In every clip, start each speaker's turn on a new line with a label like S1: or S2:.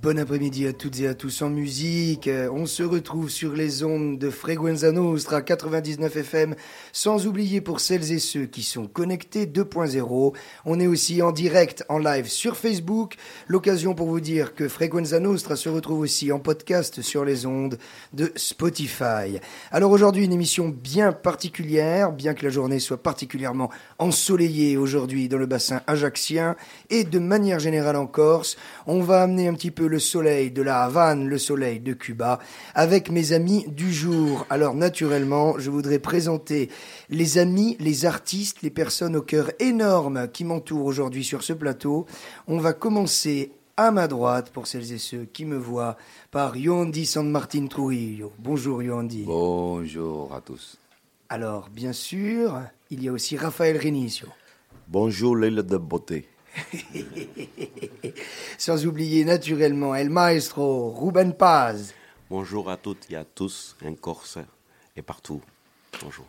S1: Bon après-midi à toutes et à tous en musique. Euh, On se retrouve sur les ondes de Freguenza Nostra 99 FM, sans oublier pour celles et ceux qui sont connectés 2.0. On est aussi en direct, en live sur Facebook. L'occasion pour vous dire que Freguenza Nostra se retrouve aussi en podcast sur les ondes de Spotify. Alors aujourd'hui, une émission bien particulière, bien que la journée soit particulièrement ensoleillée aujourd'hui dans le bassin ajaxien et de manière générale en Corse. On va amener un petit peu le soleil de la Havane, le soleil de Cuba, avec mes amis du jour. Alors naturellement, je voudrais présenter les amis, les artistes, les personnes au cœur énorme qui m'entourent aujourd'hui sur ce plateau. On va commencer à ma droite, pour celles et ceux qui me voient, par Yondi San Martin Trujillo. Bonjour Yondi.
S2: Bonjour à tous.
S1: Alors, bien sûr, il y a aussi Raphaël Renicio.
S3: Bonjour l'île de beauté.
S1: Sans oublier naturellement El Maestro, Ruben Paz.
S3: Bonjour à toutes et à tous en Corse et partout. Bonjour.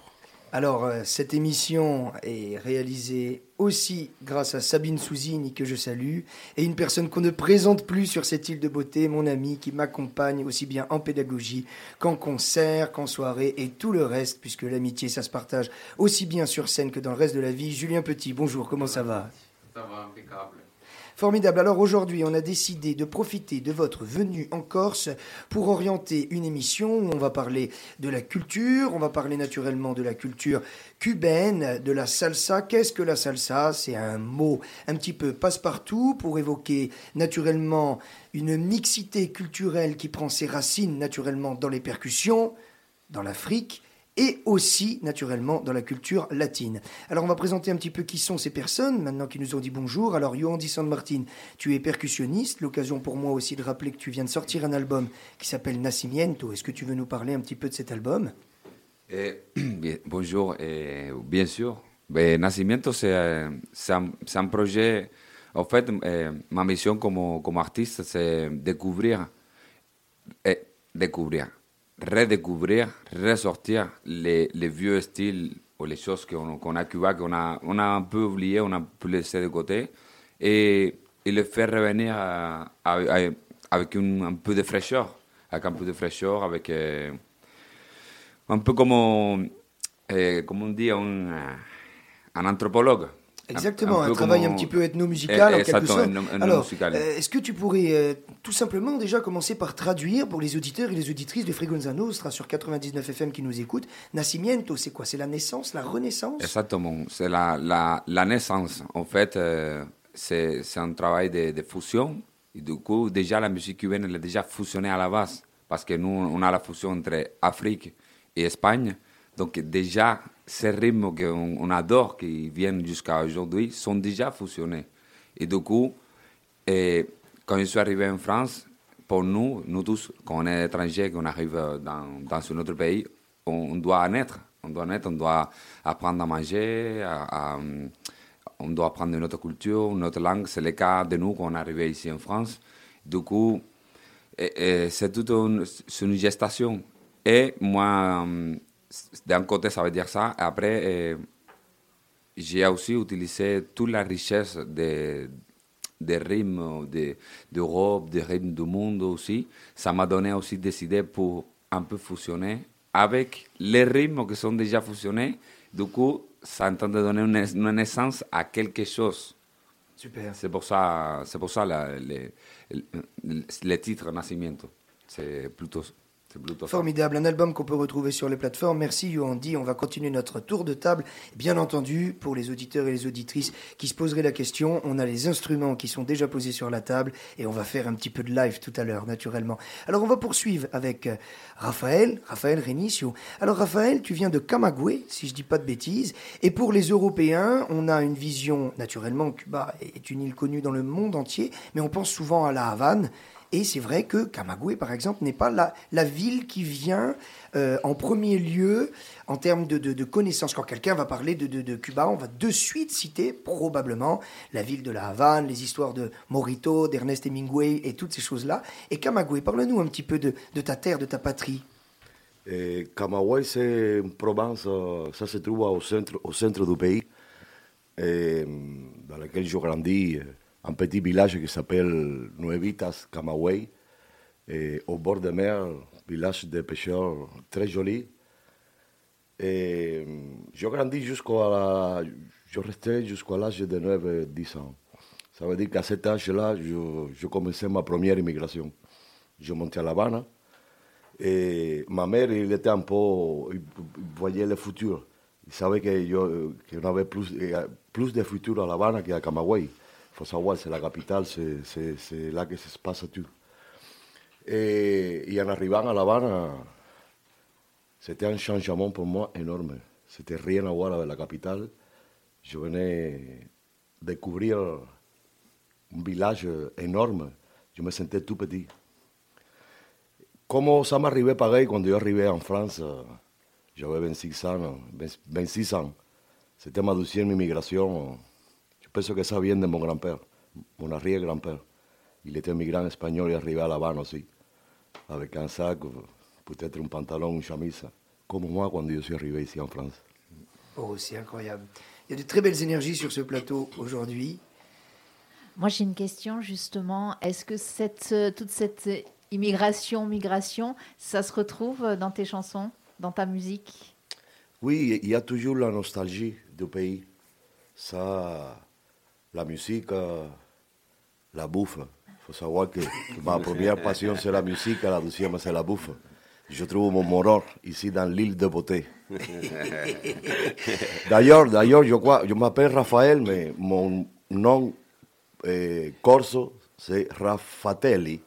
S1: Alors, euh, cette émission est réalisée aussi grâce à Sabine Souzini, que je salue, et une personne qu'on ne présente plus sur cette île de beauté, mon ami, qui m'accompagne aussi bien en pédagogie qu'en concert, qu'en soirée, et tout le reste, puisque l'amitié, ça se partage aussi bien sur scène que dans le reste de la vie. Julien Petit, bonjour, comment ça va?
S2: Ça va impeccable.
S1: Formidable. Alors aujourd'hui, on a décidé de profiter de votre venue en Corse pour orienter une émission où on va parler de la culture, on va parler naturellement de la culture cubaine, de la salsa. Qu'est-ce que la salsa? C'est un mot un petit peu passe-partout pour évoquer naturellement une mixité culturelle qui prend ses racines naturellement dans les percussions, dans l'Afrique et aussi naturellement dans la culture latine. Alors on va présenter un petit peu qui sont ces personnes maintenant qui nous ont dit bonjour. Alors Yoandi San Martin, tu es percussionniste, l'occasion pour moi aussi de rappeler que tu viens de sortir un album qui s'appelle Nacimiento. Est-ce que tu veux nous parler un petit peu de cet album?
S2: Eh, bonjour, eh, bien sûr. Ben, Nacimiento, c'est euh, c'est un, projet. En fait, eh, ma mission comme, comme artiste, c'est découvrir, eh, découvrir, redécouvrir, ressortir les, vieux styles ou les choses qu'on a à Cuba, qu'on a, on a un peu oublié, on a un peu laissé de côté, et, et le faire revenir avec un peu de fraîcheur, avec un peu de fraîcheur, avec. eh, un peu comme, eh, comme on dit un, euh, un anthropologue.
S1: Exactement, un, travail un petit peu ethno-musical
S2: Eh,
S1: en quelque sorte. Alors, euh, est-ce que tu pourrais euh, tout simplement déjà commencer par traduire pour les auditeurs et les auditrices de Fregonza Nostra sur 99 FM qui nous écoutent Nacimiento, c'est quoi? C'est la naissance, la renaissance?
S2: Exactement, c'est la, la, la naissance. En fait, euh, c'est c'est un travail de, de fusion. Et du coup, déjà, la musique cubaine, elle est déjà fusionnée à la base. Parce que nous, on a la fusion entre Afrique et Espagne. Donc, déjà, ces rythmes qu'on on adore, qui viennent jusqu'à aujourd'hui, sont déjà fusionnés. Et du coup, quand je suis arrivé en France, pour nous, nous tous, quand on est étrangers, qu'on arrive dans, dans un autre pays, on, doit naître. On doit naître, on doit apprendre à manger, on doit apprendre une autre culture, une autre langue. C'est le cas de nous quand on est arrivé ici en France. Du coup, c'est toute une, une gestation. Et moi, euh, d'un côté, ça veut dire ça. Après, euh, j'ai aussi utilisé toute la richesse des, des rythmes de- d'Europe, des rythmes du monde aussi. Ça m'a donné aussi des idées pour un peu fusionner avec les rythmes qui sont déjà fusionnés. Du coup, ça entend de donner une, une naissance à quelque chose.
S1: Super.
S2: C'est pour ça, c'est pour ça la- les, les, les titres Nacimiento. C'est plutôt.
S1: Formidable, un album qu'on peut retrouver sur les plateformes. Merci Yoandi, on va continuer notre tour de table. Bien entendu, pour les auditeurs et les auditrices qui se poseraient la question, on a les instruments qui sont déjà posés sur la table et on va faire un petit peu de live tout à l'heure, naturellement. Alors on va poursuivre avec euh, Raphaël, Raphaël Renicio. Alors Raphaël, tu viens de Camagüey, si je dis pas de bêtises, et pour les Européens, on a une vision, naturellement, Cuba est une île connue dans le monde entier, mais on pense souvent à la Havane. Et c'est vrai que Camagüey, par exemple, n'est pas la, ville qui vient euh, en premier lieu en termes de, connaissances. Quand quelqu'un va parler de, Cuba, on va de suite citer probablement la ville de la Havane, les histoires de Morito, d'Ernest Hemingway et toutes ces choses-là. Et Camagüey, parle-nous un petit peu de, ta terre, de ta patrie.
S3: Eh, Camagüey, c'est une province, euh, ça se trouve au centre, du pays, eh, dans laquelle je grandis,
S4: un petit village qui s'appelle Nuevitas Camagüey, au bord de mer, village de pêcheurs très joli. Et je grandis jusqu'à je restais jusqu'à l'âge de 9-10 ans. Ça veut dire qu'à cet âge-là, je, je, commençais ma première immigration. Je montais à La Habana et ma mère, il était un peu, il voyait le futur. Il savait qu'on avait plus, plus de futur à La Habana qu'à Camagüey. Savoir, c'est la capitale, c'est là que se passe tout. Et, et en arrivant à La Habana, c'était un changement pour moi énorme. C'était rien à voir avec la capitale. Je venais découvrir un village énorme. Je me sentais tout petit. Comment ça m'arrivait pareil quand je arrivé en France, j'avais 26 ans. 26 ans. C'était ma deuxième immigration. Je pense que ça vient de mon grand-père, mon arrière-grand-père. Il était migrant espagnol et arrivé à La Habana aussi, avec un sac, peut-être un pantalon, une chemise, comme moi quand je suis arrivé ici en France.
S1: Oh, c'est incroyable. Il y a de très belles énergies sur ce plateau aujourd'hui.
S5: Moi, j'ai une question justement. Est-ce que cette, toute cette immigration, migration, ça se retrouve dans tes chansons, dans ta musique?
S4: Oui, il y a toujours la nostalgie du pays. Ça, la musique, la. Il faut savoir que, ma première passion, c'est la musique, la deuxième, c'est la bouffe. Je trouve mon moror ici dans l'île de Beauté. d'ailleurs, d'ailleurs, je je m'appelle Raphaël, mais mon nom eh, corso, c'est Raffatelli.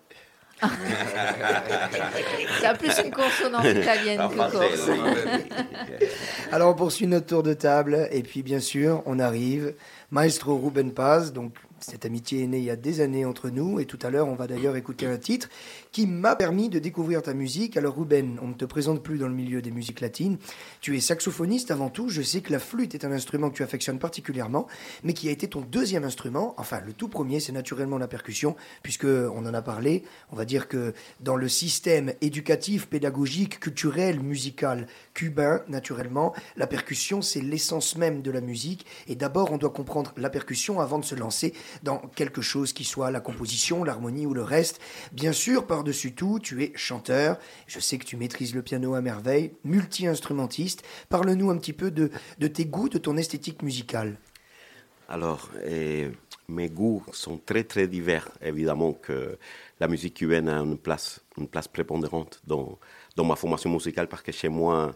S5: C'est plus une consonance italienne que corse.
S1: Alors on poursuit notre tour de table et puis bien sûr on arrive. Maestro Ruben Paz, donc cette amitié est née il y a des années entre nous et tout à l'heure on va d'ailleurs écouter un titre qui m'a permis de découvrir ta musique. Alors Ruben, on ne te présente plus dans le milieu des musiques latines. Tu es saxophoniste avant tout. Je sais que la flûte est un instrument que tu affectionnes particulièrement, mais qui a été ton deuxième instrument. Enfin, le tout premier, c'est naturellement la percussion, puisque on en a parlé. On va dire que dans le système éducatif, pédagogique, culturel, musical cubain, naturellement, la percussion, c'est l'essence même de la musique. Et d'abord, on doit comprendre la percussion avant de se lancer dans quelque chose qui soit la composition, l'harmonie ou le reste. Bien sûr, par par-dessus tout, tu es chanteur. Je sais que tu maîtrises le piano à merveille, multi-instrumentiste. Parle-nous un petit peu de, tes goûts, de ton esthétique musicale.
S3: Alors, mes goûts sont très très divers. Évidemment que la musique cubaine a une place, une place prépondérante dans, dans ma formation musicale parce que chez moi,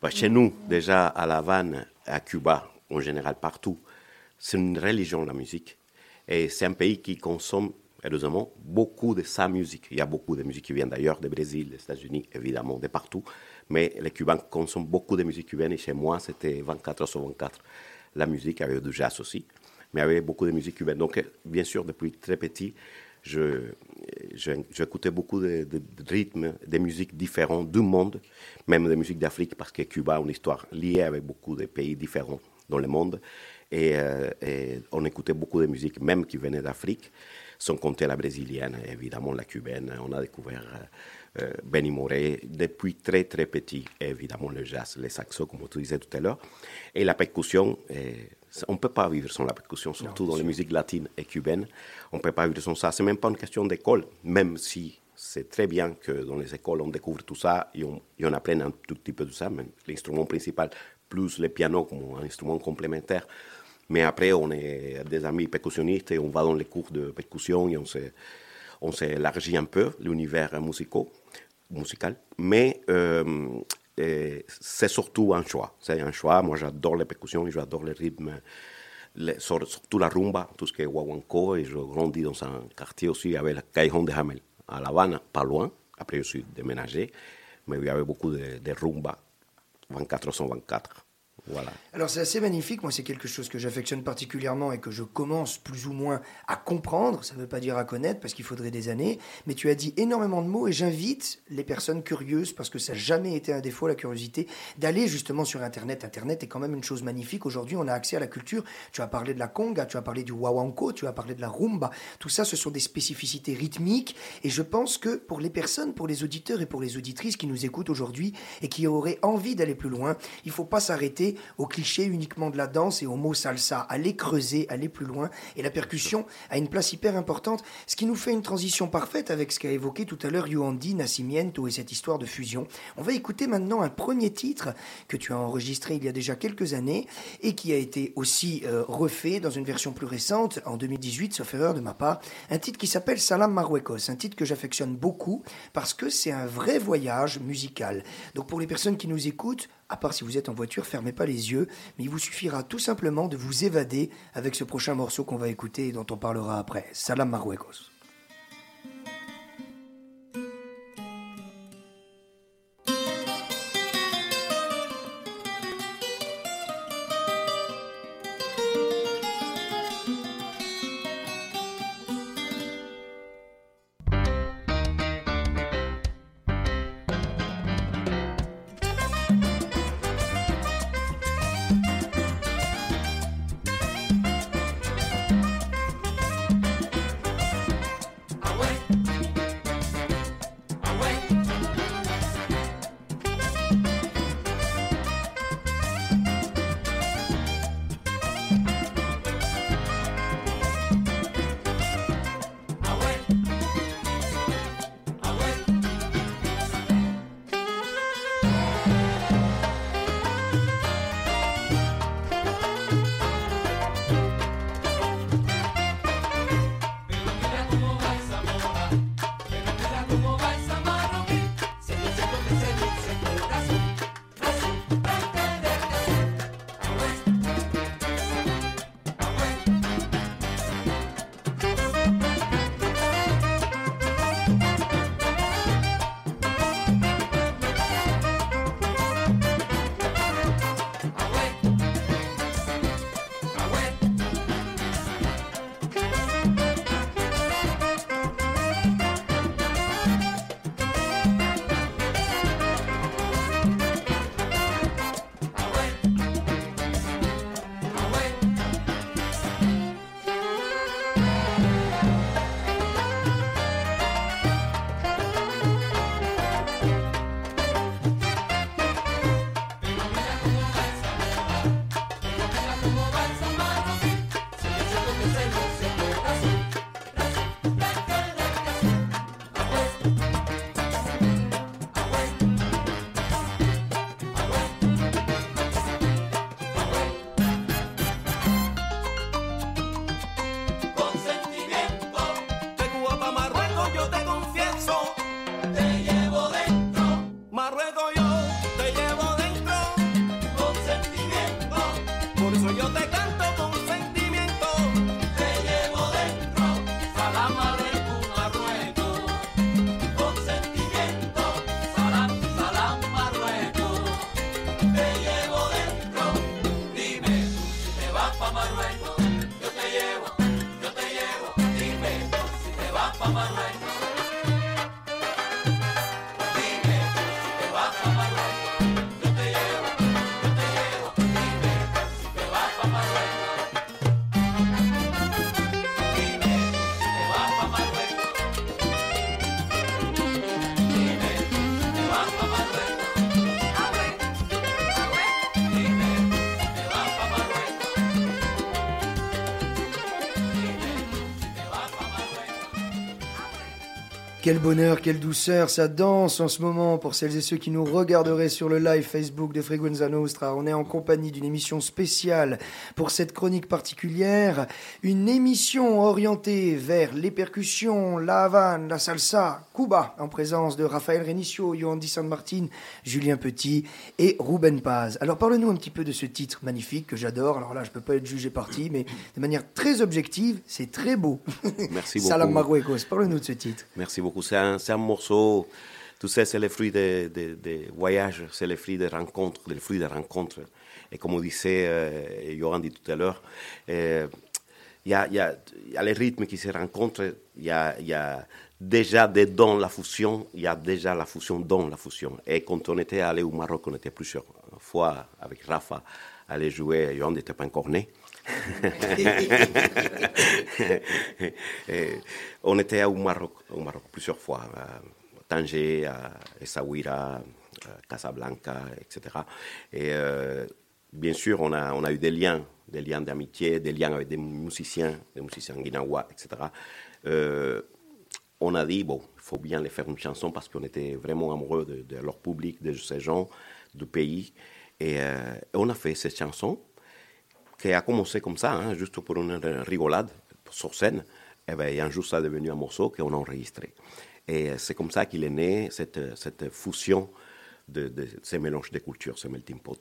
S3: bah, chez nous, déjà à La Havane, à Cuba, en général partout, c'est une religion la musique. Et c'est un pays qui consomme heureusement, beaucoup de sa musique. Il y a beaucoup de musique qui vient d'ailleurs, du Brésil, des États-Unis, évidemment, de partout. Mais les Cubains consomment beaucoup de musique cubaine et chez moi, c'était 24 sur 24 la musique, avec du jazz aussi, mais avec beaucoup de musique cubaine. Donc, bien sûr, depuis très petit, je, j'écoutais beaucoup de, rythmes, de musiques différentes du monde, même des musiques d'Afrique, parce que Cuba a une histoire liée avec beaucoup de pays différents dans le monde. Et, euh, et on écoutait beaucoup de musiques, même qui venaient d'Afrique sans compter la brésilienne, évidemment la cubaine. On a découvert euh, euh, Benny Moré depuis très très petit, évidemment le jazz, les saxos, comme tu disais tout à l'heure. Et la percussion, euh, on ne peut pas vivre sans la percussion, surtout dans les musiques latines et cubaines. On ne peut pas vivre sans ça. C'est même pas une question d'école, même si c'est très bien que dans les écoles on découvre tout ça et on, et on apprenne un tout petit peu de ça, mais l'instrument principal plus le piano comme un instrument complémentaire mais après, on est des amis percussionnistes et on va dans les cours de percussion et on s'élargit un peu l'univers musical. Mais euh, c'est surtout un choix. C'est un choix. Moi, j'adore les percussions et j'adore les rythmes. surtout la rumba, tout ce qui est guaguancó, et je grandis dans un quartier aussi avec le Callejón de Hamel, à La Habana, pas loin. Après, je suis déménagé, mais il y avait beaucoup de, de rumba, 24 sur 24.
S1: Alors c'est assez magnifique, moi c'est quelque chose que j'affectionne particulièrement et que je commence plus ou moins à comprendre, ça ne veut pas dire à connaître parce qu'il faudrait des années, mais tu as dit énormément de mots et j'invite les personnes curieuses, parce que ça n'a jamais été un défaut la curiosité, d'aller justement sur Internet. Internet est quand même une chose magnifique, aujourd'hui on a accès à la culture, tu as parlé de la conga, tu as parlé du wawanko, tu as parlé de la rumba, tout ça ce sont des spécificités rythmiques. Et je pense que pour les personnes, pour les auditeurs et pour les auditrices qui nous écoutent aujourd'hui et qui auraient envie d'aller plus loin, il ne faut pas s'arrêter coller au cliché uniquement de la danse et au mot salsa. Aller creuser, aller plus loin. Et la percussion a une place hyper importante, ce qui nous fait une transition parfaite avec ce qu'a évoqué tout à l'heure Yuandi, Nascimiento et cette histoire de fusion. On va écouter maintenant un premier titre que tu as enregistré il y a déjà quelques années et qui a été aussi euh, refait dans une version plus récente en 2018, sauf erreur de ma part. Un titre qui s'appelle Salam Marruecos, un titre que j'affectionne beaucoup parce que c'est un vrai voyage musical. Donc pour les personnes qui nous écoutent, à part si vous êtes en voiture, fermez pas les yeux, mais il vous suffira tout simplement de vous évader avec ce prochain morceau qu'on va écouter et dont on parlera après. Salam Marruecos. Quel bonheur, quelle douceur, ça danse en ce moment pour celles et ceux qui nous regarderaient sur le live Facebook de Freguenza Nostra. On est en compagnie d'une émission spéciale pour cette chronique particulière, une émission orientée vers les percussions, la Havane, la salsa, Cuba, en présence de Raphaël Renicio, Yohandy San Martin, Julien Petit et Ruben Paz. Alors parle-nous un petit peu de ce titre magnifique que j'adore. Alors là, je peux pas être jugé parti, mais de manière très objective, c'est très beau.
S3: Merci beaucoup.
S1: Salam Marruecos, parle-nous de ce titre.
S3: Merci beaucoup. C'est un, morceau, tu sais, c'est le fruit des de, de voyages, c'est le fruit des rencontres, le fruit des rencontres. Et comme disait, euh, Johan dit tout à l'heure, il y, a, y, a, les rythmes qui se rencontrent, il y a, déjà dedans la fusion, il y a déjà la fusion dans la fusion. Et quand on était allé au Maroc, on était plusieurs fois avec Rafa, aller jouer, Johan n'était pas encore né. on était au Maroc, plusieurs fois, à Tanger, à Essaouira, à Casablanca, etc. Et euh, bien sûr, on a, on a eu des liens, des liens d'amitié, des liens avec des musiciens, des musiciens guinawa, etc. Euh, on a dit, bon, il faut bien les faire une chanson parce qu'on était vraiment amoureux de, leur public, de ces gens, du pays. Et, euh, on a fait cette chanson qui a commencé comme ça, juste pour une rigolade sur scène. Et, bien, un jour, ça est devenu un morceau qu'on a enregistré. Et c'est comme ça qu'il est né, cette, cette fusion de, ces mélanges de cultures, ce melting pot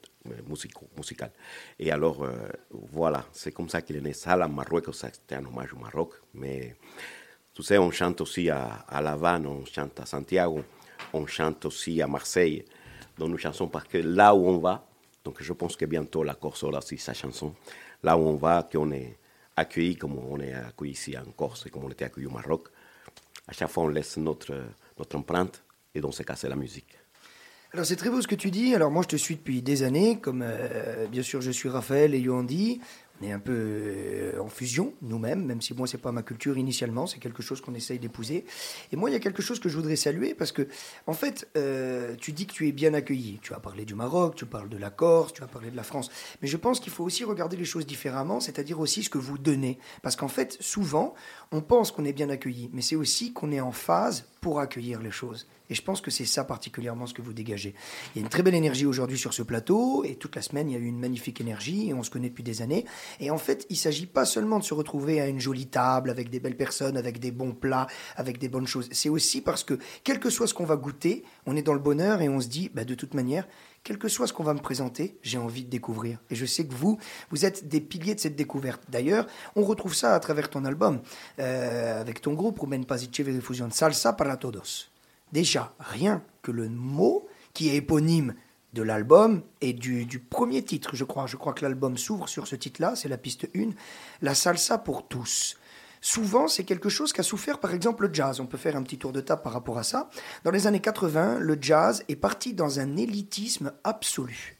S3: musical. Et alors, voilà, c'est comme ça qu'il est né. Ça, la Marruecos, c'était un hommage au Maroc. Mais tu sais, on chante aussi à, à La Havane, on chante à Santiago, on chante aussi à Marseille. Donc nous chantons parce que là où on va, donc je pense que bientôt la Corse aura aussi sa chanson, là où on va, qu'on est accueilli comme on est accueilli ici en Corse et comme on était accueilli au Maroc, à chaque fois on laisse notre, empreinte et donc c'est casser la musique.
S1: Alors c'est très beau ce que tu dis. Alors moi je te suis depuis des années, comme euh, bien sûr je suis Raphaël et Yoandi. On est un peu euh, en fusion nous-mêmes, même si moi c'est pas ma culture initialement, c'est quelque chose qu'on essaye d'épouser. Et moi il y a quelque chose que je voudrais saluer parce que en fait euh, tu dis que tu es bien accueilli. Tu as parlé du Maroc, tu parles de la Corse, tu as parlé de la France, mais je pense qu'il faut aussi regarder les choses différemment, c'est-à-dire aussi ce que vous donnez, parce qu'en fait souvent on pense qu'on est bien accueilli, mais c'est aussi qu'on est en phase pour accueillir les choses. Et je pense que c'est ça particulièrement ce que vous dégagez. Il y a une très belle énergie aujourd'hui sur ce plateau, et toute la semaine, il y a eu une magnifique énergie, et on se connaît depuis des années. Et en fait, il ne s'agit pas seulement de se retrouver à une jolie table, avec des belles personnes, avec des bons plats, avec des bonnes choses. C'est aussi parce que, quel que soit ce qu'on va goûter, on est dans le bonheur, et on se dit, bah, de toute manière, quel que soit ce qu'on va me présenter, j'ai envie de découvrir. Et je sais que vous, vous êtes des piliers de cette découverte. D'ailleurs, on retrouve ça à travers ton album, euh, avec ton groupe, Ruben Pazice Fusion, Salsa para Todos. Déjà, rien que le mot qui est éponyme de l'album et du, premier titre, je crois. Je crois que l'album s'ouvre sur ce titre-là, c'est la piste 1, La salsa pour tous. Souvent, c'est quelque chose qu'a souffert par exemple le jazz. On peut faire un petit tour de table par rapport à ça. Dans les années 80, le jazz est parti dans un élitisme absolu.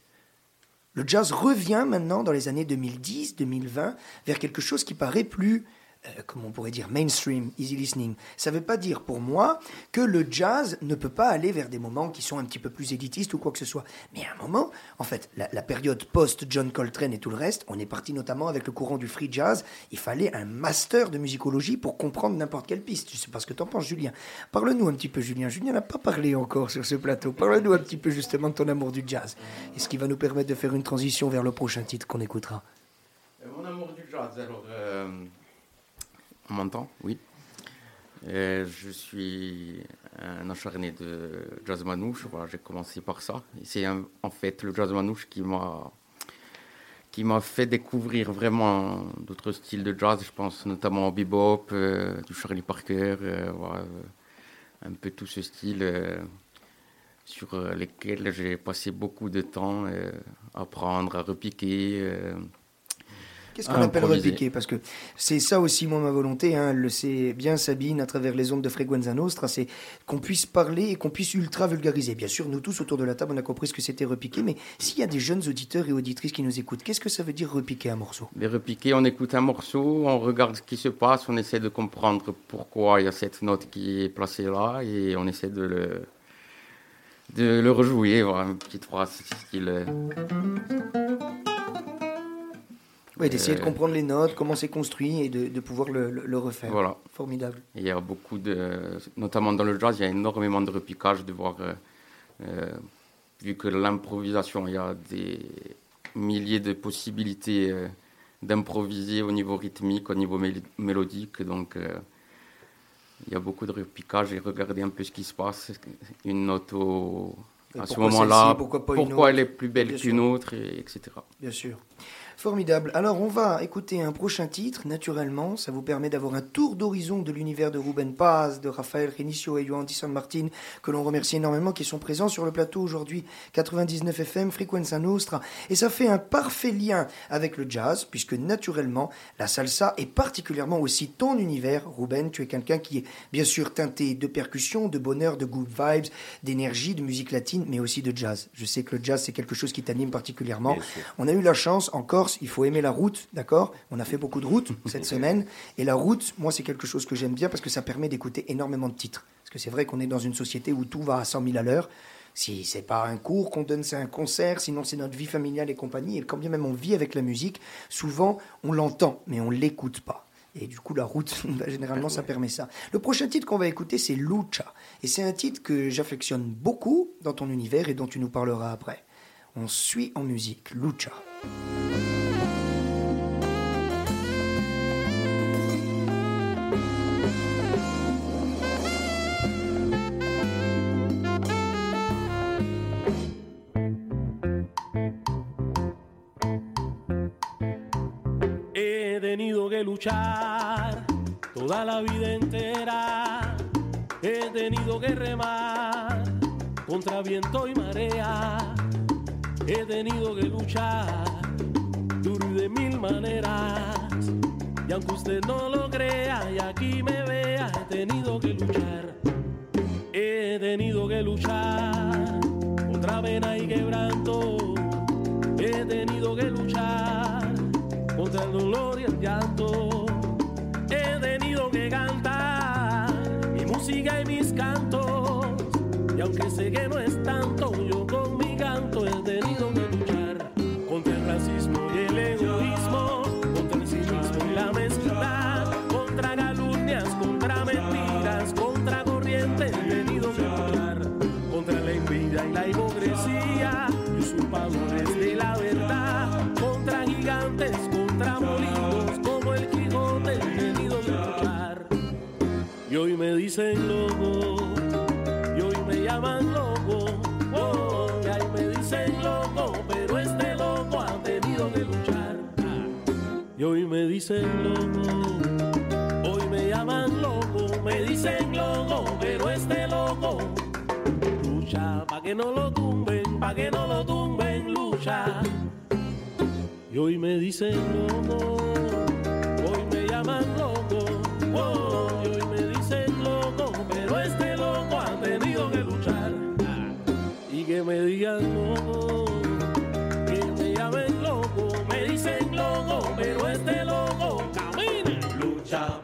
S1: Le jazz revient maintenant dans les années 2010, 2020 vers quelque chose qui paraît plus euh, comment on pourrait dire, mainstream, easy listening. Ça ne veut pas dire pour moi que le jazz ne peut pas aller vers des moments qui sont un petit peu plus élitistes ou quoi que ce soit. Mais à un moment, en fait, la, période post-John Coltrane et tout le reste, on est parti notamment avec le courant du free jazz. Il fallait un master de musicologie pour comprendre n'importe quelle piste. Je ne sais pas ce que tu en penses, Julien. Parle-nous un petit peu, Julien. Julien n'a pas parlé encore sur ce plateau. Parle-nous un petit peu justement de ton amour du jazz. Et ce qui va nous permettre de faire une transition vers le prochain titre qu'on écoutera?
S6: Euh, mon amour du jazz, alors. Euh, on Oui. je suis un acharné de jazz manouche. Voilà, j'ai commencé par ça. C'est en fait le jazz manouche qui m'a fait découvrir vraiment d'autres styles de jazz. Je pense notamment au bebop, euh, du Charlie Parker, euh, euh, un peu tout ce style sur lesquels j'ai passé beaucoup de temps à apprendre, à repiquer.
S1: Qu'est-ce qu'on appelle repiquer Parce que c'est ça aussi, moi, ma volonté, hein, le sait bien Sabine à travers les ondes de Frequenza Nostra, c'est qu'on puisse parler et qu'on puisse ultra vulgariser. Bien sûr, nous tous autour de la table, on a compris ce que c'était repiquer, mais s'il y a des jeunes auditeurs et auditrices qui nous écoutent, qu'est-ce que ça veut dire repiquer un morceau?
S6: Les repiquer, on écoute un morceau, on regarde ce qui se passe, on essaie de comprendre pourquoi il y a cette note qui est placée là, et on essaie de le, de le rejouer, voilà, une petite phrase style.
S1: Oui, d'essayer de euh, comprendre les notes, comment c'est construit et de, pouvoir le, refaire.
S6: Voilà.
S1: Formidable.
S6: il y a beaucoup de, notamment dans le jazz, il y a énormément de repiquage, de voir, euh, euh, vu que l'improvisation, il y a des milliers de possibilités d'improviser au niveau rythmique, au niveau mélodique, donc il y a beaucoup de repiquage et regarder un peu ce qui se passe, une note à ce moment-là, pourquoi, elle est plus belle qu'une autre, etc.
S1: Bien sûr. Formidable. Alors on va écouter un prochain titre, naturellement. Ça vous permet d'avoir un tour d'horizon de l'univers de Ruben Paz, de Raphaël Renicio et Johan San Martin, que l'on remercie énormément, qui sont présents sur le plateau aujourd'hui. 99 FM, Frequenza Nostra. Et ça fait un parfait lien avec le jazz, puisque naturellement, la salsa est particulièrement aussi ton univers. Ruben, tu es quelqu'un qui est bien sûr teinté de percussion, de bonheur, de good vibes, d'énergie, de musique latine, mais aussi de jazz. Je sais que le jazz, c'est quelque chose qui t'anime particulièrement. On a eu la chance encore il faut aimer la route, d'accord? On a fait beaucoup de routes cette semaine. Et la route, moi, c'est quelque chose que j'aime bien parce que ça permet d'écouter énormément de titres. Parce que c'est vrai qu'on est dans une société où tout va à 100 000 à l'heure. Si c'est pas un cours qu'on donne, c'est un concert, sinon c'est notre vie familiale et compagnie. Et quand bien même on vit avec la musique, souvent on l'entend, mais on l'écoute pas. Et du coup, la route, bah, généralement, ça permet ça. Le prochain titre qu'on va écouter, c'est Lucha. Et c'est un titre que j'affectionne beaucoup dans ton univers et dont tu nous parleras après. On suit en musique Lucha.
S7: Luchar toda la vida entera. He tenido que remar contra viento y marea. He tenido que luchar duro y de mil maneras. Y aunque usted no lo crea y aquí me vea, he tenido que luchar. He tenido que luchar contra vena y quebranto. He tenido que luchar contra el dolor y el llanto. He tenido que cantar mi música y mis cantos. Y aunque sé que no es tanto, yo dicen loco, y hoy me llaman loco, oh, y ahí me dicen loco, pero este loco ha tenido que luchar. Y hoy me dicen loco, hoy me llaman loco, me dicen loco, pero este loco lucha pa' que no lo tumben, pa' que no lo tumben, lucha. Y hoy me dicen loco, me digan loco, que me llamen loco, me dicen loco, pero este loco camina.
S8: Lucha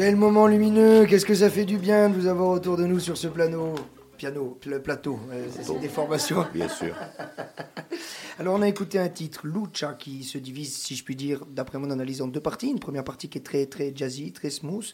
S1: Quel moment lumineux, qu'est-ce que ça fait du bien de vous avoir autour de nous sur ce plano. piano, le plateau, c'est des formations.
S3: Bien sûr.
S1: Alors on a écouté un titre, Lucha, qui se divise, si je puis dire, d'après mon analyse, en deux parties. Une première partie qui est très très jazzy, très smooth.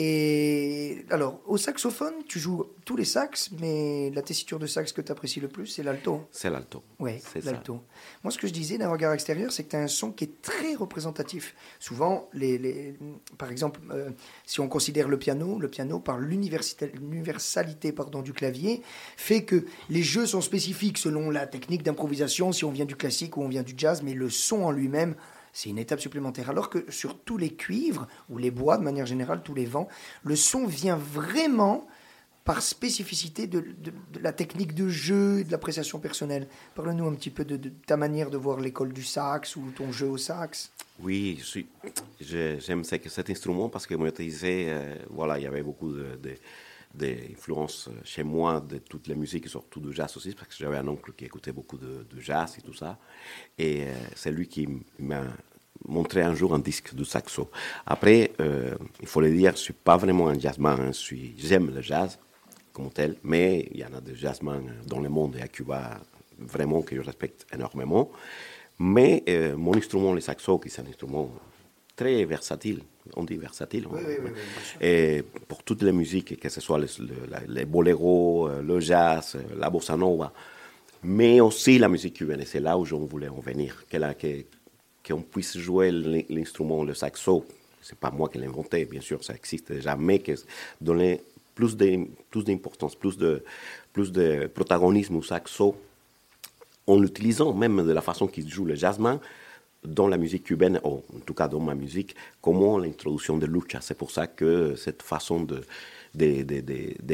S1: Et alors, au saxophone, tu joues tous les sax, mais la tessiture de sax que tu apprécies le plus, c'est l'alto.
S3: C'est l'alto.
S1: Oui,
S3: C'est ça.
S1: l'alto. Moi, ce que je disais d'un regard extérieur, c'est que tu as un son qui est très représentatif. Souvent, les, les- par exemple, euh, si on considère le piano, le piano, par l'universalité pardon, du clavier, fait que les jeux sont spécifiques selon la technique d'improvisation, si on vient du classique ou on vient du jazz, mais le son en lui-même, c'est une étape supplémentaire. Alors que sur tous les cuivres, ou les bois de manière générale, tous les vents, le son vient vraiment par spécificité de, la technique de jeu et de l'appréciation personnelle. Parle-nous un petit peu de, ta manière de voir l'école du sax ou ton jeu au sax.
S3: Oui, j'aime ce- cet instrument parce que, comme je disais, euh, voilà, il y avait beaucoup de, de- d'influences chez moi de toutes les musiques, et surtout du jazz aussi, parce que j'avais un oncle qui écoutait beaucoup de, de jazz et tout ça. Et euh, c'est lui qui m'a montré un jour un disque de saxo. Après, euh, il faut le dire, je suis pas vraiment un jazzman. J'aime le jazz comme tel, mais il y en a des jazzman dans le monde et à Cuba vraiment que je respecte énormément. Mais euh, mon instrument, le saxo, qui est un instrument très versatile, on dit versatile. hein. Et pour toutes les musiques, que ce soit les, les boléros, euh, le jazz, euh, la bossa nova, mais aussi la musique cubaine. Et c'est là où j'en voulais en venir, que la- que- qu'on puisse jouer l'in- l'instrument, le saxo. C'est pas moi qui l'ai inventé, bien sûr, ça existe déjà, mais que donner plus d'importance, plus de, plus de protagonisme au saxo en l'utilisant même de la façon qu'il joue le jazzman dans la musique cubaine, ou en tout cas dans ma musique, comment l'introduction de lucha. C'est pour ça que cette façon de,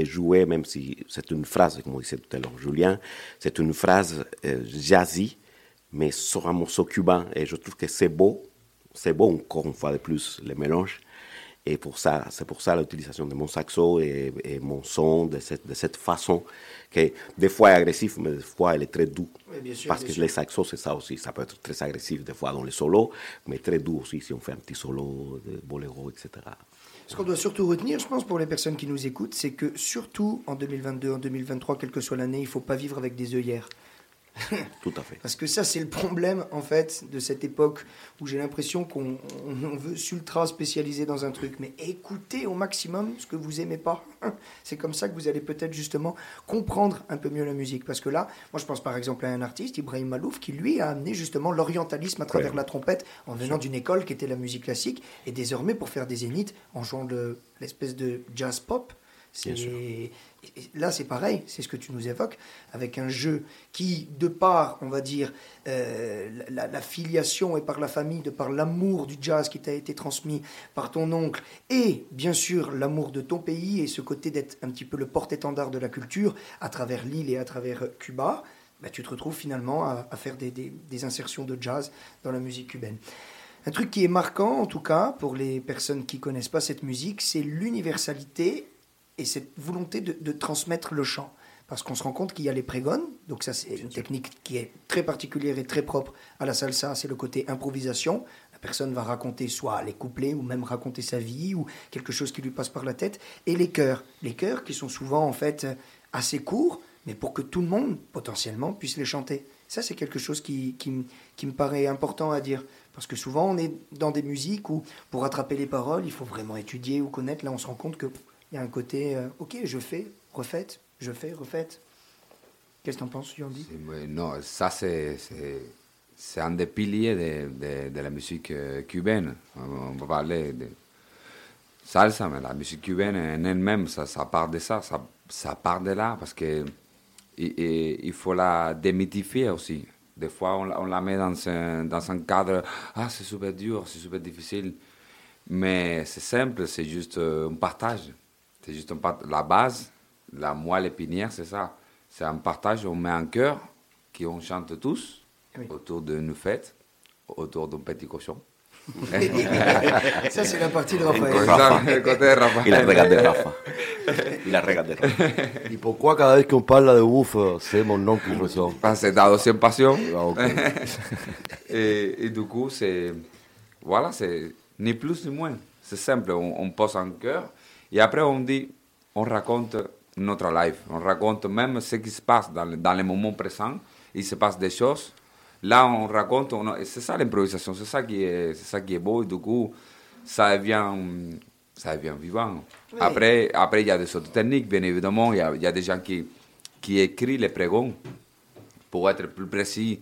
S3: jouer, même si c'est une phrase, comme disait tout à l'heure Julien, c'est une phrase euh, jazzy, mais sur un morceau cubain. Et je trouve que c'est beau, c'est beau encore une fois de plus, le mélange. Et pour ça, c'est pour ça l'utilisation de mon saxo et, et mon son de cette, de cette façon, que des fois est agressif, mais des fois elle est très doux.
S1: Bien sûr,
S3: Parce
S1: bien
S3: que
S1: sûr.
S3: les saxos, c'est ça aussi. Ça peut être très agressif des fois dans les solos, mais très doux aussi si on fait un petit solo de boléro, etc.
S1: Ce qu'on doit surtout retenir, je pense, pour les personnes qui nous écoutent, c'est que surtout en 2022, en 2023, quelle que soit l'année, il ne faut pas vivre avec des œillères.
S3: Tout à fait.
S1: Parce que ça, c'est le problème, en fait, de cette époque où j'ai l'impression qu'on on- on veut s'ultra spécialiser dans un truc. Mais écoutez au maximum ce que vous aimez pas. C'est comme ça que vous allez peut-être justement comprendre un peu mieux la musique. Parce que là, moi, je pense par exemple à un artiste, Ibrahim Malouf, qui lui a amené justement l'orientalisme à travers
S3: Ouais.
S1: la trompette en venant d'une école qui était la musique classique. Et désormais, pour faire des zéniths, en jouant de l'espèce de jazz pop. Et- et là, c'est pareil, c'est ce que tu nous évoques, avec un jeu qui, de par, on va dire, euh, la, la filiation et par la famille, de par l'amour du jazz qui t'a été transmis par ton oncle, et bien sûr l'amour de ton pays et ce côté d'être un petit peu le porte-étendard de la culture à travers l'île et à travers Cuba, bah, tu te retrouves finalement à, à faire des, des- des insertions de jazz dans la musique cubaine. Un truc qui est marquant, en tout cas, pour les personnes qui connaissent pas cette musique, c'est l'universalité et cette volonté de, de transmettre le chant. Parce qu'on se rend compte qu'il y a les prégones, donc ça c'est une technique qui est très particulière et très propre à la salsa, c'est le côté improvisation. La personne va raconter soit les couplets ou même raconter sa vie ou quelque chose qui lui passe par la tête. Et les chœurs, les chœurs qui sont souvent en fait assez courts, mais pour que tout le monde potentiellement puisse les chanter. Ça c'est quelque chose qui, qui, qui me paraît important à dire. Parce que souvent on est dans des musiques où pour rattraper les paroles, il faut vraiment étudier ou connaître. Là on se rend compte que il y a un côté, euh, ok, je fais, refaites, je fais, refaites. Qu'est-ce que t'en penses,
S2: ouais, Non, ça c'est, c'est, un des piliers de, de, la musique euh, cubaine. On va parler de salsa, mais la musique cubaine en elle-même, ça, part de ça, ça, ça part de là, parce que il faut la démythifier aussi. Des fois, on, la- on la met dans un, dans un cadre, ah, c'est super dur, c'est super difficile. Mais c'est simple, c'est juste euh, un partage. C'est juste un part- La base, la moelle épinière, c'est ça. C'est un partage, on met un cœur, qui on chante tous,
S1: Oui.
S2: autour d'une fête, autour d'un petit cochon.
S1: Ça, c'est la partie de Raphaël.
S2: Le côté de Raphaël.
S3: Il a regardé Rafa. Il a regardé Rafa.
S4: Et pourquoi cada vez qu'on parle de bouffe, c'est mon nom qui ressort?
S2: Ah, c'est la deuxième passion.
S4: Ah,
S2: et du coup, c'est. Voilà, c'est ni plus ni moins. C'est simple, on, on pose un cœur et après on dit, on raconte notre life. On raconte même ce qui se passe dans, le- dans les moments présents. Il se passe des choses. Là, on raconte, on- c'est ça l'improvisation, c'est ça, qui est- c'est ça qui est beau. Et du coup, ça devient, ça devient vivant. Après, après, il y a des autres techniques, bien évidemment. Il y a, il y a des gens qui, qui écrivent les pregons pour être plus précis.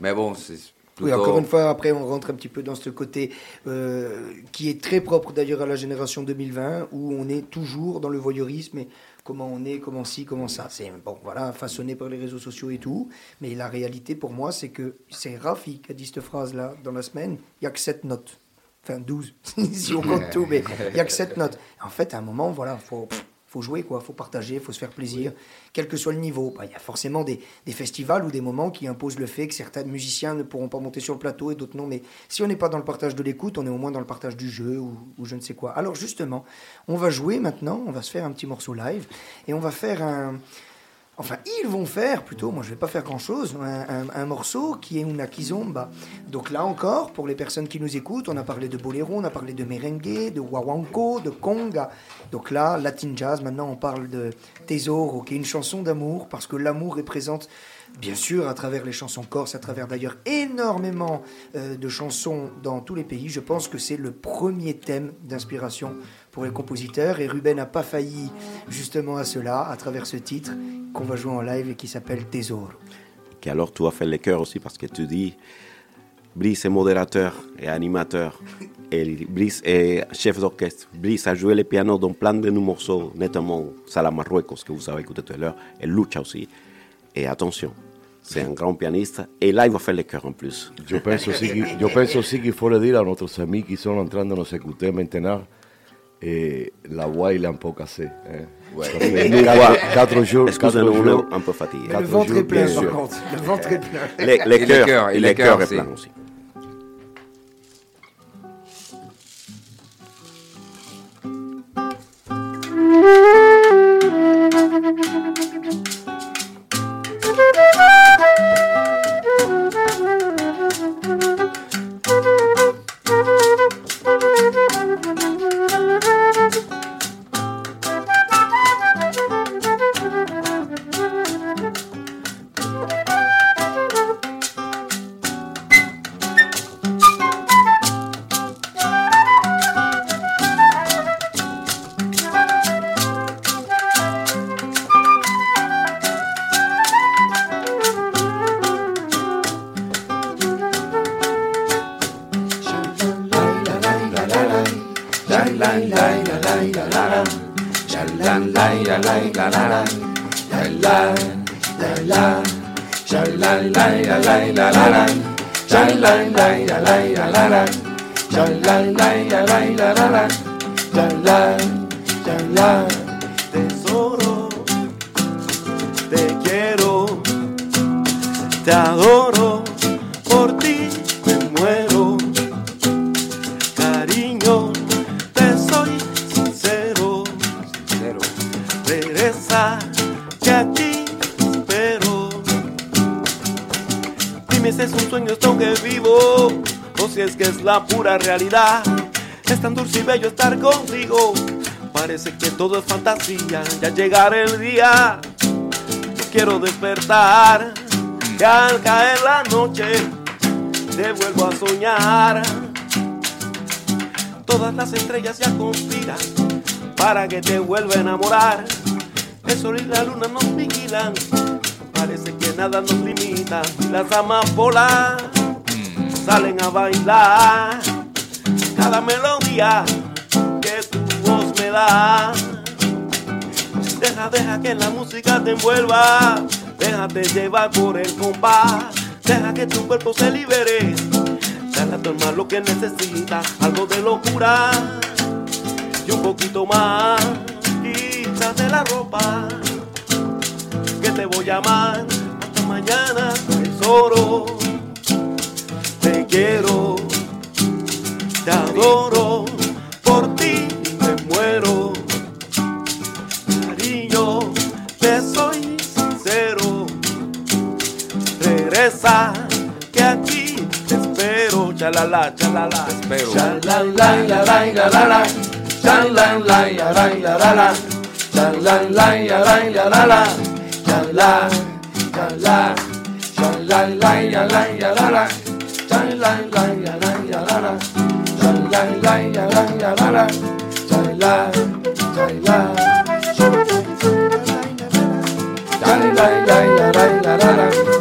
S2: Mais bon, c'est
S1: Oui, encore une fois, après, on rentre un petit peu dans ce côté euh, qui est très propre d'ailleurs à la génération 2020, où on est toujours dans le voyeurisme et comment on est, comment ci, comment ça. C'est bon, voilà, façonné par les réseaux sociaux et tout. Mais la réalité pour moi, c'est que c'est Rafi qui a dit cette phrase-là dans la semaine. Il n'y a que 7 notes. Enfin, 12, si on compte tout, mais il n'y a que 7 notes. En fait, à un moment, voilà, faut. Faut jouer, quoi, faut partager, faut se faire plaisir, quel que soit le niveau. Bah, Il y a forcément des, des festivals ou des moments qui imposent le fait que certains musiciens ne pourront pas monter sur le plateau et d'autres non. Mais si on n'est pas dans le partage de l'écoute, on est au moins dans le partage du jeu ou, ou je ne sais quoi. Alors justement, on va jouer maintenant, on va se faire un petit morceau live et on va faire un... Enfin, ils vont faire plutôt, moi je vais pas faire grand chose, un, morceau qui est una kizomba. Donc là encore, pour les personnes qui nous écoutent, on a parlé de boléro, on a parlé de merengue, de wawanko, de conga. Donc là, latin jazz, maintenant on parle de tesoro, qui est une chanson d'amour, parce que l'amour est présente, bien sûr, à travers les chansons corses, à travers d'ailleurs énormément euh, de chansons dans tous les pays. Je pense que c'est le premier thème d'inspiration pour les compositeurs, et Ruben n'a pas failli justement à cela, à travers ce titre qu'on va jouer en live et qui s'appelle Tesoro.
S3: que alors tu as fait les chœurs aussi parce que tu dis Brice est modérateur et animateur. Et Brice est chef d'orchestre. Brice a joué le piano dans plein de nos morceaux, notamment Sala Marruecos, que vous avez écouté tout à l'heure, et Lucha aussi. Et attention, c'est un grand pianiste. Et là, il va faire les chœurs en plus.
S4: Yo penso sí qu'il faut le dire a nuestros amigos qui sont en train de nous écouter maintenant, eh, la voix il est un peu cassée. Eh. Fait
S3: Nous,
S4: quatre, quatre jours, quatre jours.
S3: un peu fatigué.
S1: Le ventre est plein par contre. Le ventre est plein.
S3: Les, les
S2: Et
S3: chœurs,
S2: et
S3: et
S2: les chœurs
S3: est
S2: aussi.
S3: plein aussi.
S8: Tesoro, te quiero, te adoro, Es sueño esto que vivo, o si es que es la pura realidad. Es tan dulce y bello estar contigo. Parece que todo es fantasía, ya llegará el día. Yo quiero despertar, que al caer la noche te vuelvo a soñar. Todas las estrellas ya conspiran para que te vuelva a enamorar. El sol y la luna nos vigilan, parece que nada nos limita. Las amapolas salen a bailar cada melodía que tu voz me da. Deja, deja que la música te envuelva, déjate llevar por el compás, deja que tu cuerpo se libere, dale a tu alma lo que necesita, algo de locura y un poquito más. Quítate la ropa, que te voy a amar mañana, tesoro. Te quiero, te adoro, por ti me muero. Cariño, te soy sincero. Regresa, que aquí te espero. Chalala, chalala.
S2: espero.
S8: Chalala, la, la, la, la, la. Chalala, la, la, la, la, la.
S1: sha la la ya la ya la la, sha la, la, la la ya la ya la la, la la ya la ya la la, la la ya la ya la la, la, la. La la la la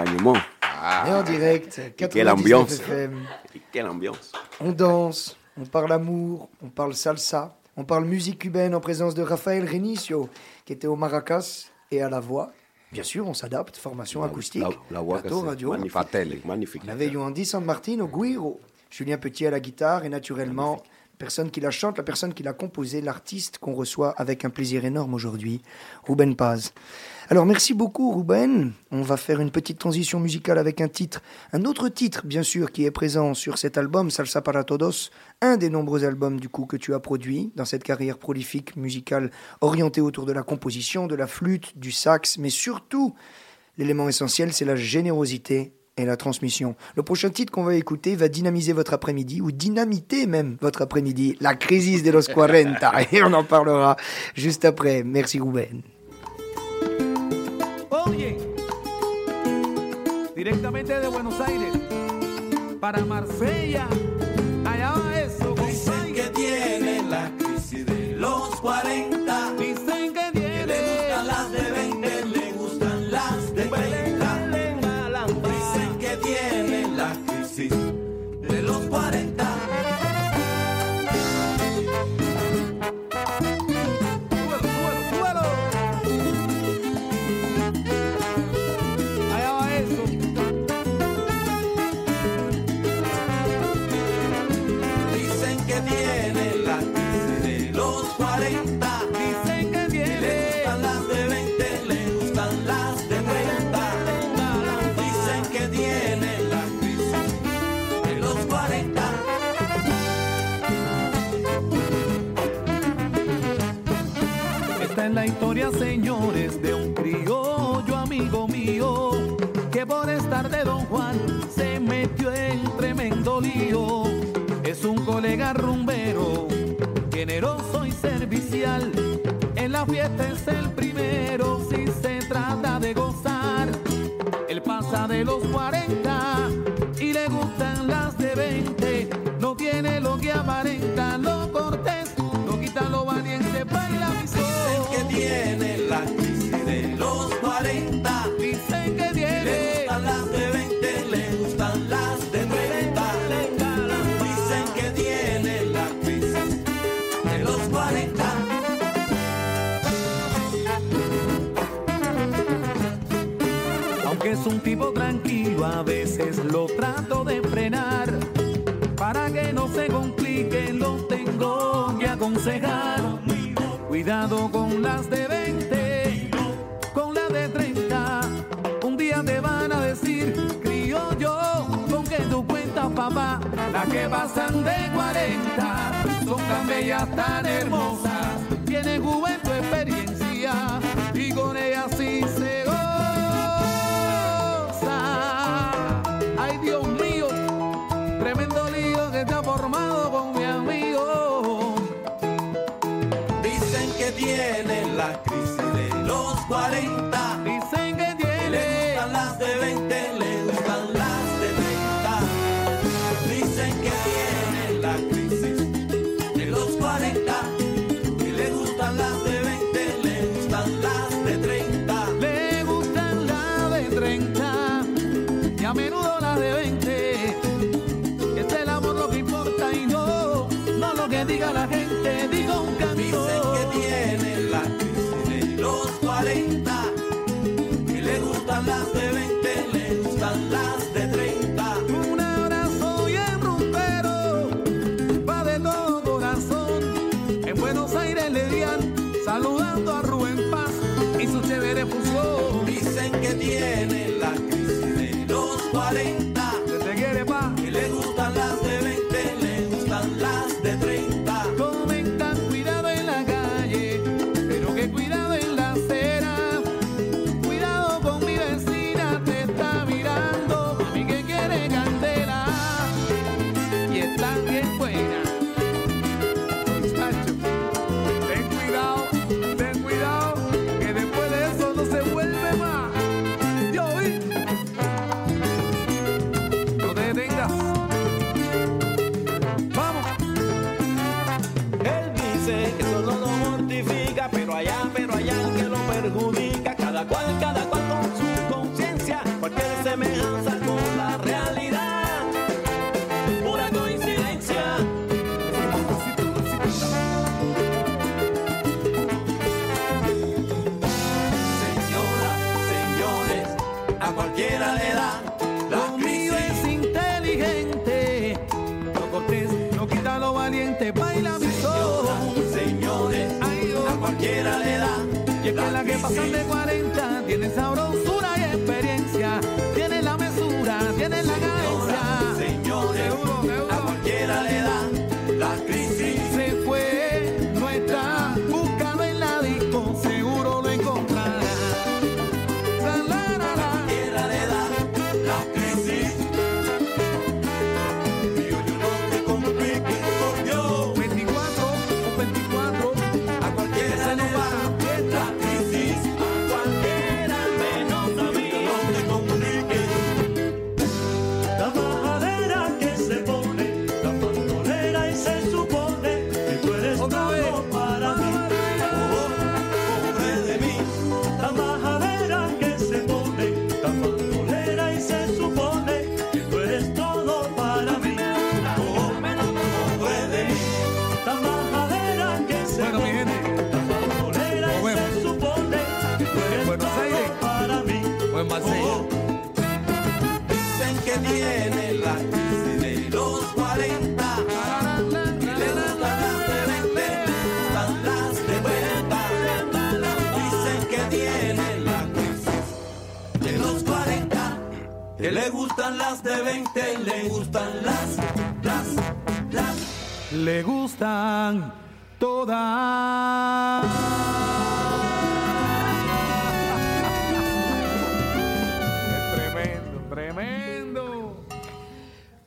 S3: accompagnement
S1: On est en direct.
S3: quelle
S1: 99
S3: ambiance.
S1: FM.
S3: Et Quelle ambiance
S1: On danse, on parle amour, on parle salsa, on parle musique cubaine en présence de Rafael Renicio, qui était au maracas et à la voix. Bien sûr, on s'adapte, formation acoustique,
S4: la- la voix
S1: plateau radio.
S3: Magnifique. Magnifique.
S1: On avait Yoandi San Martin au guiro, Julien Petit à la guitare et naturellement, personne qui la chante, la personne qui l'a composée, l'artiste qu'on reçoit avec un plaisir énorme aujourd'hui, Ruben Paz. Alors merci beaucoup Ruben. On va faire une petite transition musicale avec un titre, un autre titre bien sûr qui est présent sur cet album Salsa para Todos, un des nombreux albums du coup que tu as produit dans cette carrière prolifique musicale orientée autour de la composition, de la flûte, du sax, mais surtout L'élément essentiel, c'est la générosité et la transmission. Le prochain titre qu'on va écouter va dynamiser votre après-midi, ou dynamiter même votre après-midi, la crisis de los 40. Et on en parlera juste après. Merci Ruben.
S9: Oye, directamente de Buenos Aires para Marsella. Allá va eso,
S8: Dicen que tiene la crisis de los 40.
S9: Que por estar de Don Juan se metió en tremendo lío. Es un colega rumbero, generoso y servicial. En la fiesta es el primero si se trata de gozar. Él pasa de los 40 y le gustan las de 20. No tiene lo que aparenta, un tipo tranquilo, a veces lo trato de frenar. Para que no se complique, lo tengo que aconsejar. Cuidado con las de 20, con las de 30. Un día te van a decir, criollo, con que tú cuentas, papá. Las que pasan de 40 son tan bellas, tan hermosas. Tienen juventud,
S8: las de 20 y le gustan las, las,
S9: las.
S8: Le gustan
S9: todas.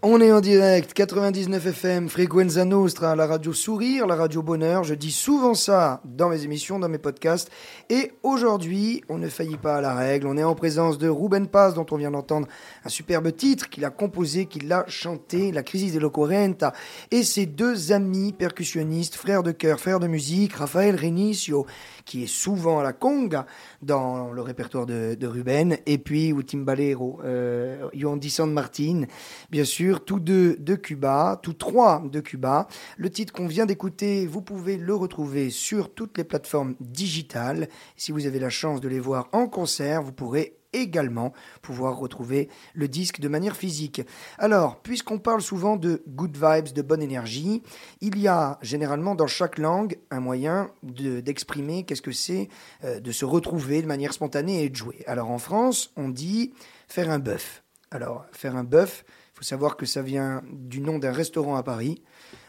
S1: On est en direct, 99 FM, Frequenza Nostra, la radio Sourire, la radio Bonheur. Je dis souvent ça dans mes émissions, dans mes podcasts. Et aujourd'hui, on ne faillit pas à la règle. On est en présence de Ruben Paz, dont on vient d'entendre un superbe titre qu'il a composé, qu'il a chanté, La Crisis de Quarenta. Et ses deux amis percussionnistes, frères de cœur, frères de musique, Raphaël Renicio, qui est souvent à la conga dans le répertoire de, Ruben, et puis ou Timbalero, euh, Yondi San Martin, bien sûr, tous deux de Cuba, tous trois de Cuba. Le titre qu'on vient d'écouter, vous pouvez le retrouver sur toutes les plateformes digitales. Si vous avez la chance de les voir en concert, vous pourrez également pouvoir retrouver le disque de manière physique. Alors, puisqu'on parle souvent de good vibes, de bonne énergie, il y a généralement dans chaque langue un moyen de- d'exprimer qu'est-ce que c'est euh, de se retrouver de manière spontanée et de jouer. Alors en France, on dit faire un bœuf. Alors, faire un bœuf, faut savoir que ça vient du nom d'un restaurant à Paris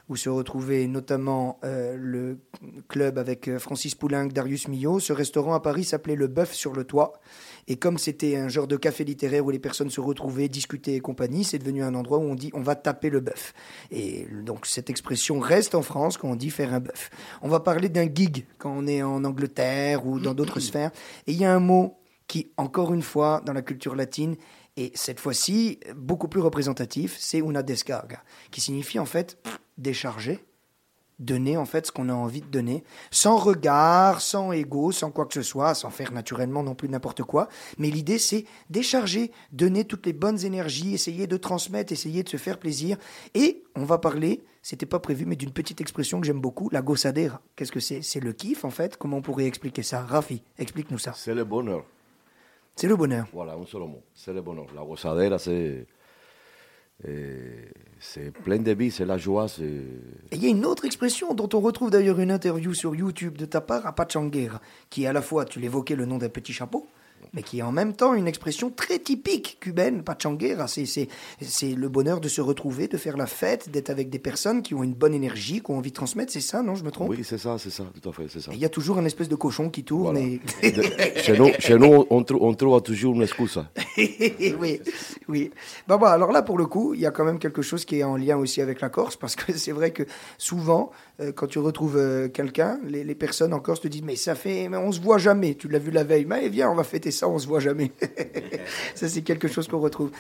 S1: où se retrouvait notamment euh, le club avec euh, Francis Poulenc, Darius Milhaud. Ce restaurant à Paris s'appelait Le Bœuf sur le Toit. Et comme c'était un genre de café littéraire où les personnes se retrouvaient, discutaient et compagnie, c'est devenu un endroit où on dit on va taper le bœuf. Et donc cette expression reste en France quand on dit faire un bœuf. On va parler d'un gig quand on est en Angleterre ou dans d'autres sphères. Et il y a un mot qui, encore une fois, dans la culture latine, et cette fois-ci, beaucoup plus représentatif, c'est una descarga, qui signifie en fait décharger, donner en fait ce qu'on a envie de donner, sans regard, sans ego, sans quoi que ce soit, sans faire naturellement non plus n'importe quoi. Mais l'idée c'est décharger, donner toutes les bonnes énergies, essayer de transmettre, essayer de se faire plaisir. Et on va parler, c'était pas prévu, mais d'une petite expression que j'aime beaucoup, la gossadera. Qu'est-ce que c'est? C'est le kiff en fait? Comment on pourrait expliquer ça? Rafi, explique-nous ça.
S4: C'est le bonheur.
S1: C'est le bonheur.
S4: Voilà, un seul mot. C'est le bonheur. La gozadera, c'est. euh, C'est plein de vie, c'est la joie.
S1: Et il y a une autre expression dont on retrouve d'ailleurs une interview sur YouTube de ta part à Pachanguera, qui est à la fois, tu l'évoquais, le nom d'un petit chapeau, mais qui est en même temps une expression très typique cubaine, Pachanguera. C'est, c'est, c'est le bonheur de se retrouver, de faire la fête, d'être avec des personnes qui ont une bonne énergie, qui ont envie de transmettre, c'est ça, non Je me trompe?
S4: Oui, c'est ça, c'est ça, tout à fait, c'est ça.
S1: Il y a toujours un espèce de cochon qui tourne
S4: Voilà.
S1: et...
S4: De- chez, nous, chez nous, on, trou- on trouve toujours une excuse.
S1: oui, oui. Bah, bah, alors là, pour le coup, il y a quand même quelque chose qui est en lien aussi avec la Corse, parce que c'est vrai que souvent, quand tu retrouves euh, quelqu'un, les, les personnes en Corse te disent, mais ça fait, mais on se voit jamais. Tu l'as vu la veille, mais viens, on va fêter ça, on se voit jamais. ça, c'est quelque chose qu'on retrouve.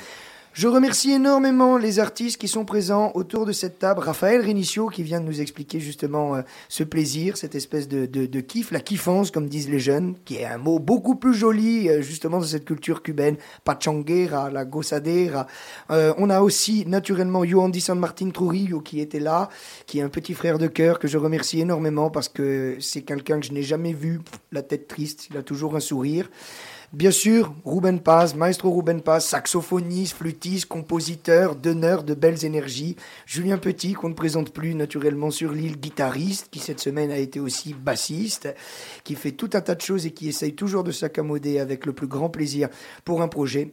S1: Je remercie énormément les artistes qui sont présents autour de cette table. Raphaël Renicio qui vient de nous expliquer justement euh, ce plaisir, cette espèce de, de, de kiff, la kiffance comme disent les jeunes, qui est un mot beaucoup plus joli euh, justement dans cette culture cubaine. Pachanguera, la gozadera. Euh, on a aussi naturellement Yoandi San Martin Trujillo qui était là, qui est un petit frère de cœur que je remercie énormément parce que c'est quelqu'un que je n'ai jamais vu la tête triste, il a toujours un sourire. Bien sûr, Ruben Paz, maestro Ruben Paz, saxophoniste, flûtiste, compositeur, donneur de belles énergies. Julien Petit, qu'on ne présente plus naturellement sur l'île, guitariste, qui cette semaine a été aussi bassiste, qui fait tout un tas de choses et qui essaye toujours de s'accommoder avec le plus grand plaisir pour un projet.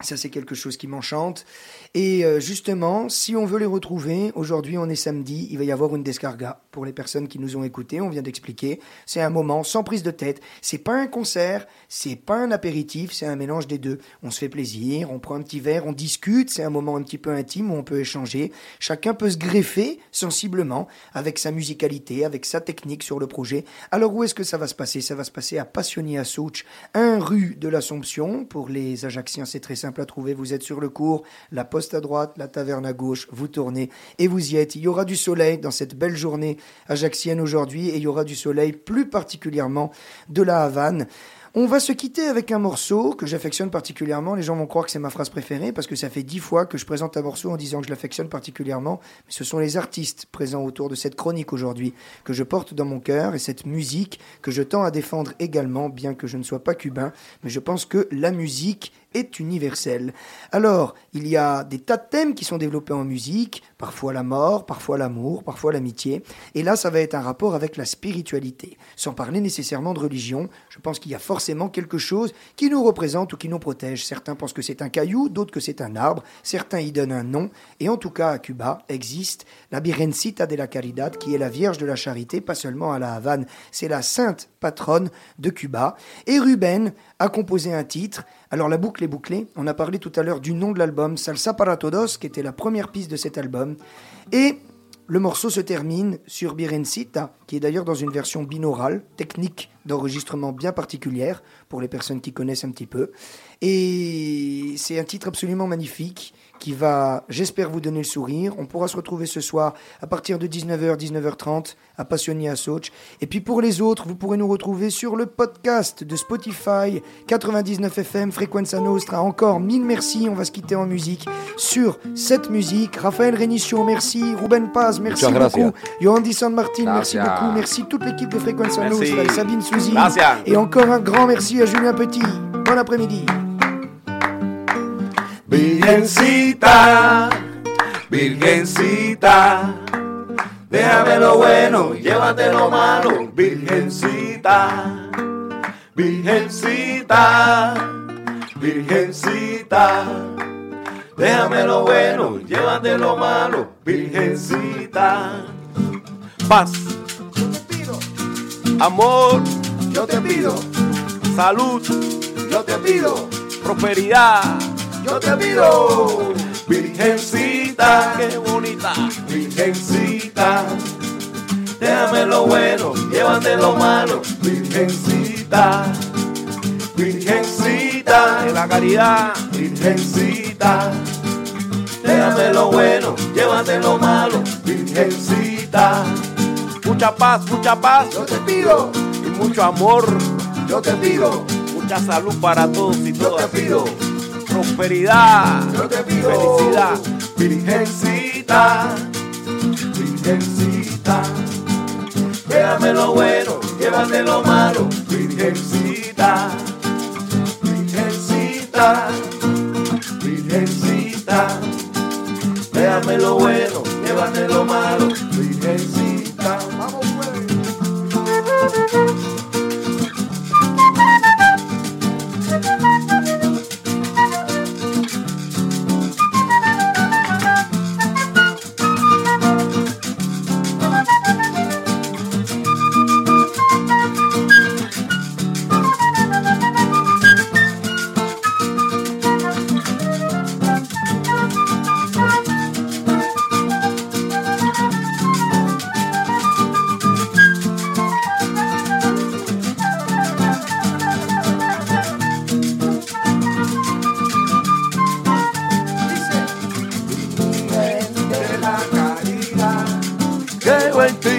S1: Ça, c'est quelque chose qui m'enchante. Et euh, justement, si on veut les retrouver, aujourd'hui, on est samedi, il va y avoir une descarga pour les personnes qui nous ont écoutés. On vient d'expliquer. C'est un moment sans prise de tête. C'est pas un concert, c'est pas un apéritif, c'est un mélange des deux. On se fait plaisir, on prend un petit verre, on discute. C'est un moment un petit peu intime où on peut échanger. Chacun peut se greffer sensiblement avec sa musicalité, avec sa technique sur le projet. Alors, où est-ce que ça va se passer? Ça va se passer à Passionné à Souch, un rue de l'Assomption. Pour les Ajacciens, c'est très simple à trouver. Vous êtes sur le cours, la poste à droite, la taverne à gauche, vous tournez et vous y êtes. Il y aura du soleil dans cette belle journée ajaxienne aujourd'hui et il y aura du soleil plus particulièrement de la Havane. On va se quitter avec un morceau que j'affectionne particulièrement. Les gens vont croire que c'est ma phrase préférée parce que ça fait dix fois que je présente un morceau en disant que je l'affectionne particulièrement. Mais ce sont les artistes présents autour de cette chronique aujourd'hui que je porte dans mon cœur et cette musique que je tends à défendre également, bien que je ne sois pas cubain. Mais je pense que la musique est universelle. Alors, il y a des tas de thèmes qui sont développés en musique, parfois la mort, parfois l'amour, parfois l'amitié, et là ça va être un rapport avec la spiritualité. Sans parler nécessairement de religion, je pense qu'il y a forcément quelque chose qui nous représente ou qui nous protège. Certains pensent que c'est un caillou, d'autres que c'est un arbre, certains y donnent un nom, et en tout cas à Cuba existe la Virgencita de la Caridad, qui est la Vierge de la Charité, pas seulement à la Havane, c'est la sainte patronne de Cuba. Et Ruben a composé un titre. Alors la boucle est bouclée. On a parlé tout à l'heure du nom de l'album, Salsa para Todos, qui était la première piste de cet album. Et le morceau se termine sur Birencita, qui est d'ailleurs dans une version binaurale, technique d'enregistrement bien particulière pour les personnes qui connaissent un petit peu. Et c'est un titre absolument magnifique qui va, j'espère, vous donner le sourire. On pourra se retrouver ce soir à partir de 19h, 19h30 à Passionné à Soch. Et puis pour les autres, vous pourrez nous retrouver sur le podcast de Spotify 99 FM Frequenza Nostra. Encore mille merci. On va se quitter en musique sur cette musique. Raphaël Renicio, merci. Ruben Paz, merci
S4: Muchas
S1: beaucoup. Yohandy San Martin, merci beaucoup. Merci toute l'équipe de Frequenza. Nostra et Sabine Souzy. Et encore un grand merci à Julien Petit. Bon après-midi.
S8: Virgencita, Virgencita, déjame lo bueno, llévate lo malo, Virgencita, Virgencita, Virgencita, déjame lo bueno, llévate lo malo, Virgencita. Paz, amor, yo te pido, salud, yo te pido, prosperidad, yo te pido, Virgencita, qué bonita, Virgencita, déjame lo bueno, llévate lo malo, Virgencita, Virgencita, de la caridad, Virgencita, déjame lo bueno, llévate lo malo, Virgencita, mucha paz, mucha paz, yo te pido, y mucho amor, yo te pido, mucha salud para todos y todas. Yo te pido prosperidad, yo te pido felicidad, Virgencita, Virgencita, déjame lo bueno, llévate lo malo, Virgencita, Virgencita, Virgencita, déjame lo bueno, llévate lo malo, Virgencita. Creo en